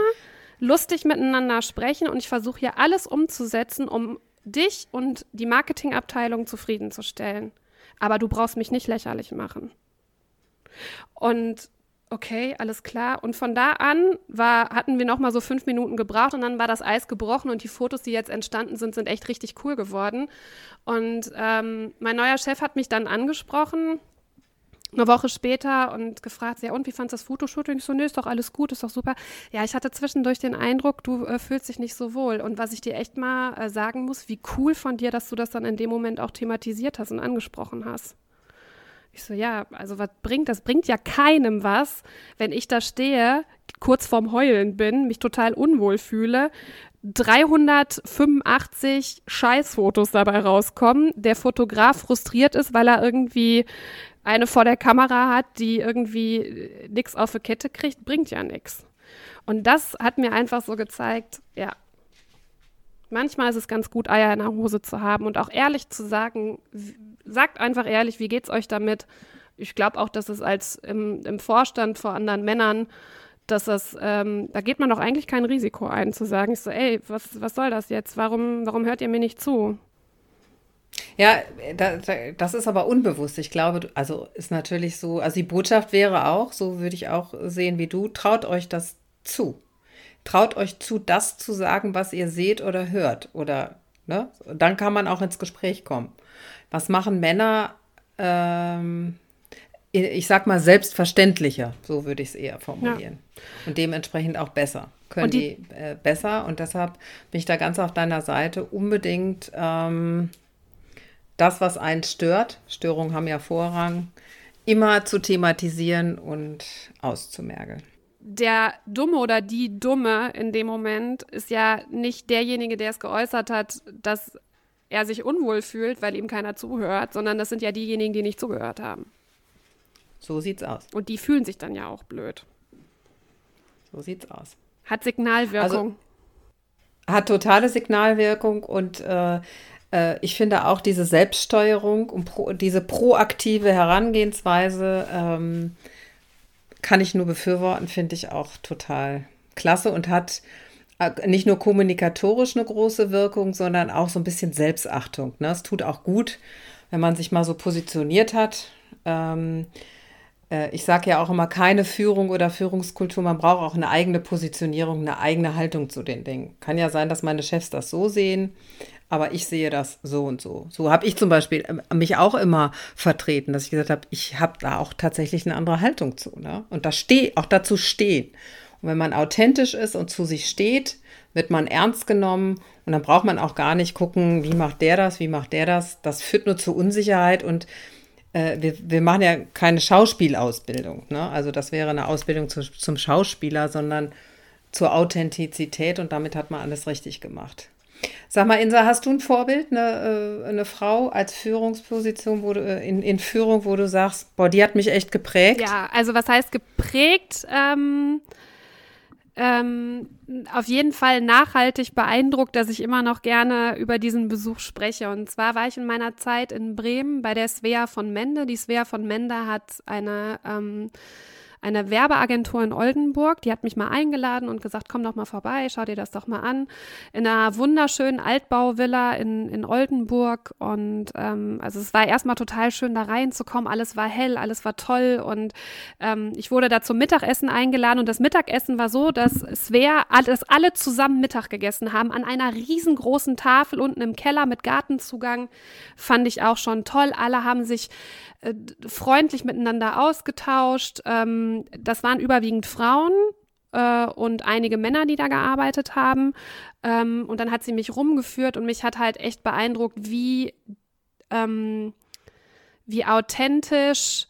lustig miteinander sprechen und ich versuche hier alles umzusetzen, um dich und die Marketingabteilung zufriedenzustellen. Aber du brauchst mich nicht lächerlich machen. Und okay, alles klar. Und von da an war, hatten wir noch mal so fünf Minuten gebraucht und dann war das Eis gebrochen und die Fotos, die jetzt entstanden sind, sind echt richtig cool geworden. Und ähm, mein neuer Chef hat mich dann angesprochen eine Woche später und gefragt, ja, und wie fandest du das Fotoshooting? Ich so, nee, ist doch alles gut, ist doch super. Ja, ich hatte zwischendurch den Eindruck, du äh, fühlst dich nicht so wohl. Und was ich dir echt mal äh, sagen muss, wie cool von dir, dass du das dann in dem Moment auch thematisiert hast und angesprochen hast. Ich so, ja, also was bringt das? Bringt ja keinem was, wenn ich da stehe, kurz vorm Heulen bin, mich total unwohl fühle, 385 Scheißfotos dabei rauskommen, der Fotograf frustriert ist, weil er irgendwie eine vor der Kamera hat, die irgendwie nichts auf die Kette kriegt, bringt ja nichts. Und das hat mir einfach so gezeigt, ja, manchmal ist es ganz gut, Eier in der Hose zu haben und auch ehrlich zu sagen, sagt einfach ehrlich, wie geht's euch damit? Ich glaube auch, dass es als im, im, Vorstand vor anderen Männern, dass das, ähm, da geht man doch eigentlich kein Risiko ein, zu sagen, ich so, ey, was, was soll das jetzt? Warum, warum hört ihr mir nicht zu? Ja, das ist aber unbewusst. Ich glaube, also ist natürlich so, also die Botschaft wäre auch, so würde ich auch sehen wie du, traut euch das zu. Traut euch zu, das zu sagen, was ihr seht oder hört. Oder, ne? Dann kann man auch ins Gespräch kommen. Was machen Männer, ähm, ich sag mal, selbstverständlicher, so würde ich es eher formulieren. Ja. Und dementsprechend auch besser. Können die, die äh, besser. Und deshalb bin ich da ganz auf deiner Seite. Unbedingt. Ähm, das, was einen stört, Störungen haben ja Vorrang, immer zu thematisieren und auszumergeln. Der Dumme oder die Dumme in dem Moment ist ja nicht derjenige, der es geäußert hat, dass er sich unwohl fühlt, weil ihm keiner zuhört, sondern das sind ja diejenigen, die nicht zugehört haben. So sieht's aus. Und die fühlen sich dann ja auch blöd. So sieht's aus. Hat Signalwirkung. Also, hat totale Signalwirkung und äh, äh, ich finde auch diese Selbststeuerung und pro, diese proaktive Herangehensweise ähm, kann ich nur befürworten, finde ich auch total klasse und hat äh, nicht nur kommunikatorisch eine große Wirkung, sondern auch so ein bisschen Selbstachtung. Ne? Es tut auch gut, wenn man sich mal so positioniert hat. Ähm, äh, ich sage ja auch immer, keine Führung oder Führungskultur, man braucht auch eine eigene Positionierung, eine eigene Haltung zu den Dingen. Kann ja sein, dass meine Chefs das so sehen, aber ich sehe das so und so. So habe ich zum Beispiel ähm, mich auch immer vertreten, dass ich gesagt habe, ich habe da auch tatsächlich eine andere Haltung zu. Ne? Und da stehe, auch dazu stehen. Und wenn man authentisch ist und zu sich steht, wird man ernst genommen und dann braucht man auch gar nicht gucken, wie macht der das, wie macht der das. Das führt nur zu Unsicherheit und äh, wir, wir machen ja keine Schauspielausbildung. Ne? Also das wäre eine Ausbildung zu, zum Schauspieler, sondern zur Authentizität und damit hat man alles richtig gemacht. Sag mal, Insa, hast du ein Vorbild, eine, äh, eine Frau als Führungsposition, wo du, äh, in, in Führung, wo du sagst, boah, die hat mich echt geprägt? Ja, also was heißt geprägt? Ähm, ähm, auf jeden Fall nachhaltig beeindruckt, dass ich immer noch gerne über diesen Besuch spreche. Und zwar war ich in meiner Zeit in Bremen bei der Svea von Mende. Die Svea von Mende hat eine ähm, eine Werbeagentur in Oldenburg, die hat mich mal eingeladen und gesagt, komm doch mal vorbei, schau dir das doch mal an. In einer wunderschönen Altbauvilla in, in Oldenburg. Und ähm, also es war erstmal total schön, da reinzukommen. Alles war hell, alles war toll. Und ähm, ich wurde da zum Mittagessen eingeladen. Und das Mittagessen war so, dass wäre, dass alle zusammen Mittag gegessen haben, an einer riesengroßen Tafel unten im Keller mit Gartenzugang. Fand ich auch schon toll. Alle haben sich äh, freundlich miteinander ausgetauscht. Ähm, das waren überwiegend Frauen äh, und einige Männer, die da gearbeitet haben. Ähm, und dann hat sie mich rumgeführt und mich hat halt echt beeindruckt, wie, ähm, wie authentisch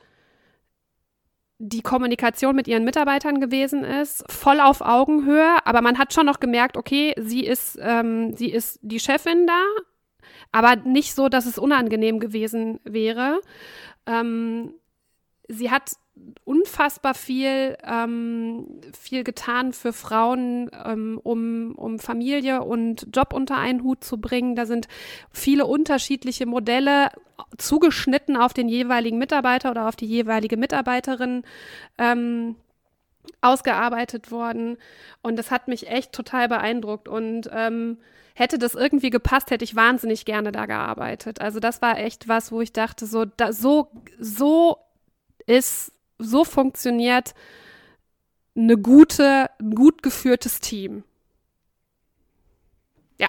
die Kommunikation mit ihren Mitarbeitern gewesen ist, voll auf Augenhöhe, aber man hat schon noch gemerkt, okay, sie ist, ähm, sie ist die Chefin da, aber nicht so, dass es unangenehm gewesen wäre. Ähm, sie hat unfassbar viel, ähm, viel getan für Frauen, ähm, um, um Familie und Job unter einen Hut zu bringen. Da sind viele unterschiedliche Modelle zugeschnitten auf den jeweiligen Mitarbeiter oder auf die jeweilige Mitarbeiterin ähm, ausgearbeitet worden. Und das hat mich echt total beeindruckt. Und ähm, hätte das irgendwie gepasst, hätte ich wahnsinnig gerne da gearbeitet. Also das war echt was, wo ich dachte, so, da, so, so ist, so funktioniert eine gute, ein gut geführtes Team. Ja.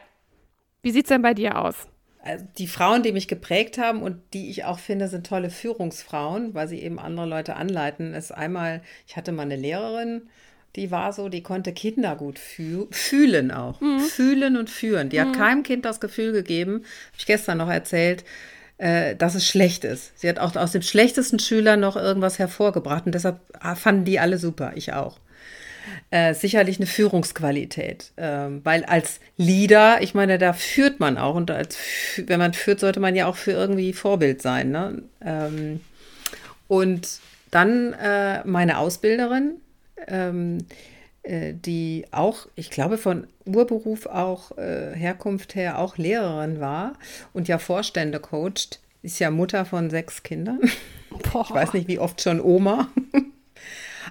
Wie sieht es denn bei dir aus? Also die Frauen, die mich geprägt haben und die ich auch finde, sind tolle Führungsfrauen, weil sie eben andere Leute anleiten, ist einmal, ich hatte mal eine Lehrerin, die war so, die konnte Kinder gut füh fühlen auch. Mhm. Fühlen und führen. Die mhm. hat keinem Kind das Gefühl gegeben, habe ich gestern noch erzählt, äh, dass es schlecht ist. Sie hat auch aus dem schlechtesten Schüler noch irgendwas hervorgebracht und deshalb ah, fanden die alle super, ich auch. Äh, sicherlich eine Führungsqualität, äh, weil als Leader, ich meine, da führt man auch und als, wenn man führt, sollte man ja auch für irgendwie Vorbild sein. Ne? Ähm, und dann äh, meine Ausbilderin, ähm, äh, die auch, ich glaube, von Urberuf auch, äh, Herkunft her auch Lehrerin war und ja Vorstände coacht, ist ja Mutter von sechs Kindern. Boah. Ich weiß nicht, wie oft schon Oma.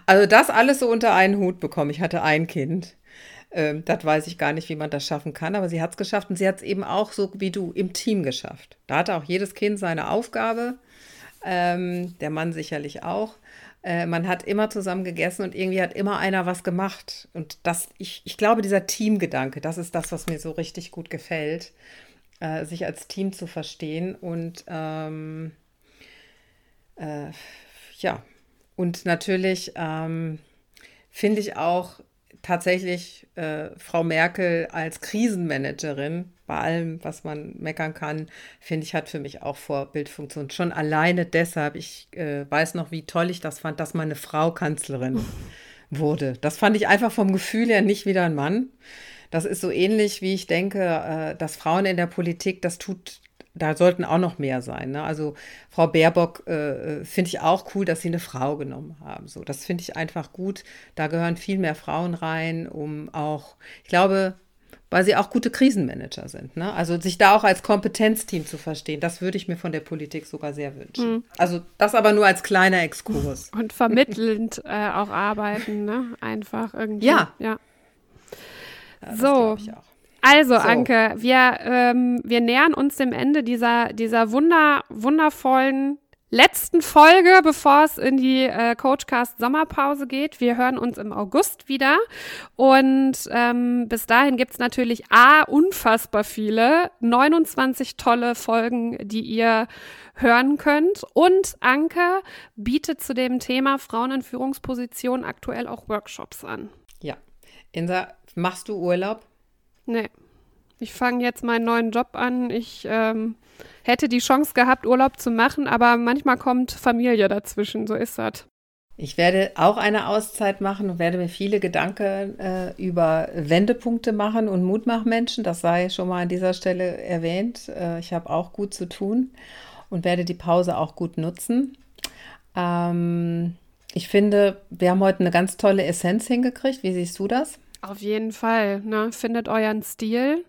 Also das alles so unter einen Hut bekommen. Ich hatte ein Kind. Ähm, das weiß ich gar nicht, wie man das schaffen kann, aber sie hat es geschafft und sie hat es eben auch so wie du im Team geschafft. Da hatte auch jedes Kind seine Aufgabe, ähm, der Mann sicherlich auch. Äh, man hat immer zusammen gegessen und irgendwie hat immer einer was gemacht. Und das, ich, ich glaube, dieser Teamgedanke, das ist das, was mir so richtig gut gefällt, äh, sich als Team zu verstehen. Und ähm, äh, ja, und natürlich ähm, finde ich auch tatsächlich äh, Frau Merkel als Krisenmanagerin bei allem, was man meckern kann, finde ich, hat für mich auch Vorbildfunktion. Schon alleine deshalb, ich äh, weiß noch, wie toll ich das fand, dass meine Frau Kanzlerin wurde. Das fand ich einfach vom Gefühl her nicht wieder ein Mann. Das ist so ähnlich, wie ich denke, äh, dass Frauen in der Politik, das tut da sollten auch noch mehr sein. Ne? Also Frau Baerbock äh, äh, finde ich auch cool, dass sie eine Frau genommen haben. So, das finde ich einfach gut. Da gehören viel mehr Frauen rein, um auch, ich glaube, weil sie auch gute Krisenmanager sind. Ne? Also sich da auch als Kompetenzteam zu verstehen, das würde ich mir von der Politik sogar sehr wünschen. Mhm. Also das aber nur als kleiner Exkurs. Und vermittelnd äh, auch arbeiten, ne? Einfach irgendwie. Ja. ja. ja so. Also, so. Anke, wir, ähm, wir nähern uns dem Ende dieser, dieser wunder, wundervollen letzten Folge, bevor es in die äh, Coachcast Sommerpause geht. Wir hören uns im August wieder. Und ähm, bis dahin gibt es natürlich A, unfassbar viele, 29 tolle Folgen, die ihr hören könnt. Und Anke bietet zu dem Thema Frauen in Führungspositionen aktuell auch Workshops an. Ja. Insa, machst du Urlaub? Nee. Ich fange jetzt meinen neuen Job an. Ich ähm, hätte die Chance gehabt, Urlaub zu machen, aber manchmal kommt Familie dazwischen. So ist das. Ich werde auch eine Auszeit machen und werde mir viele Gedanken äh, über Wendepunkte machen und Mutmachmenschen. Das sei schon mal an dieser Stelle erwähnt. Äh, ich habe auch gut zu tun und werde die Pause auch gut nutzen. Ähm, Ich finde, wir haben heute eine ganz tolle Essenz hingekriegt. Wie siehst du das? Auf jeden Fall. Ne? Findet euren Stil.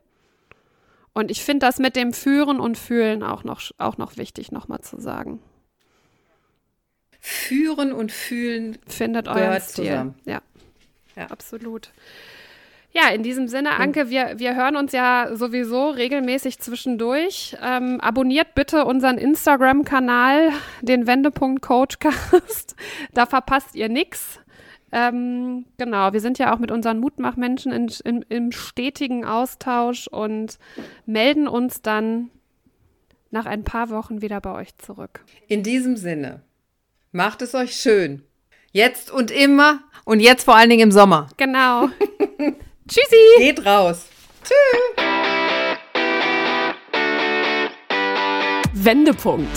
Und ich finde das mit dem Führen und Fühlen auch noch, auch noch wichtig, nochmal zu sagen. Führen und Fühlen findet euren Stil. Zusammen. Ja. ja, absolut. Ja, in diesem Sinne, Anke, wir, wir hören uns ja sowieso regelmäßig zwischendurch. Ähm, abonniert bitte unseren Instagram-Kanal, den Wendepunkt Coachcast. da verpasst ihr nichts. Ähm, genau, wir sind ja auch mit unseren Mutmachmenschen in, in, im stetigen Austausch und melden uns dann nach ein paar Wochen wieder bei euch zurück. In diesem Sinne, macht es euch schön. Jetzt und immer und jetzt vor allen Dingen im Sommer. Genau. Tschüssi. Geht raus. Tschüss. Wendepunkt.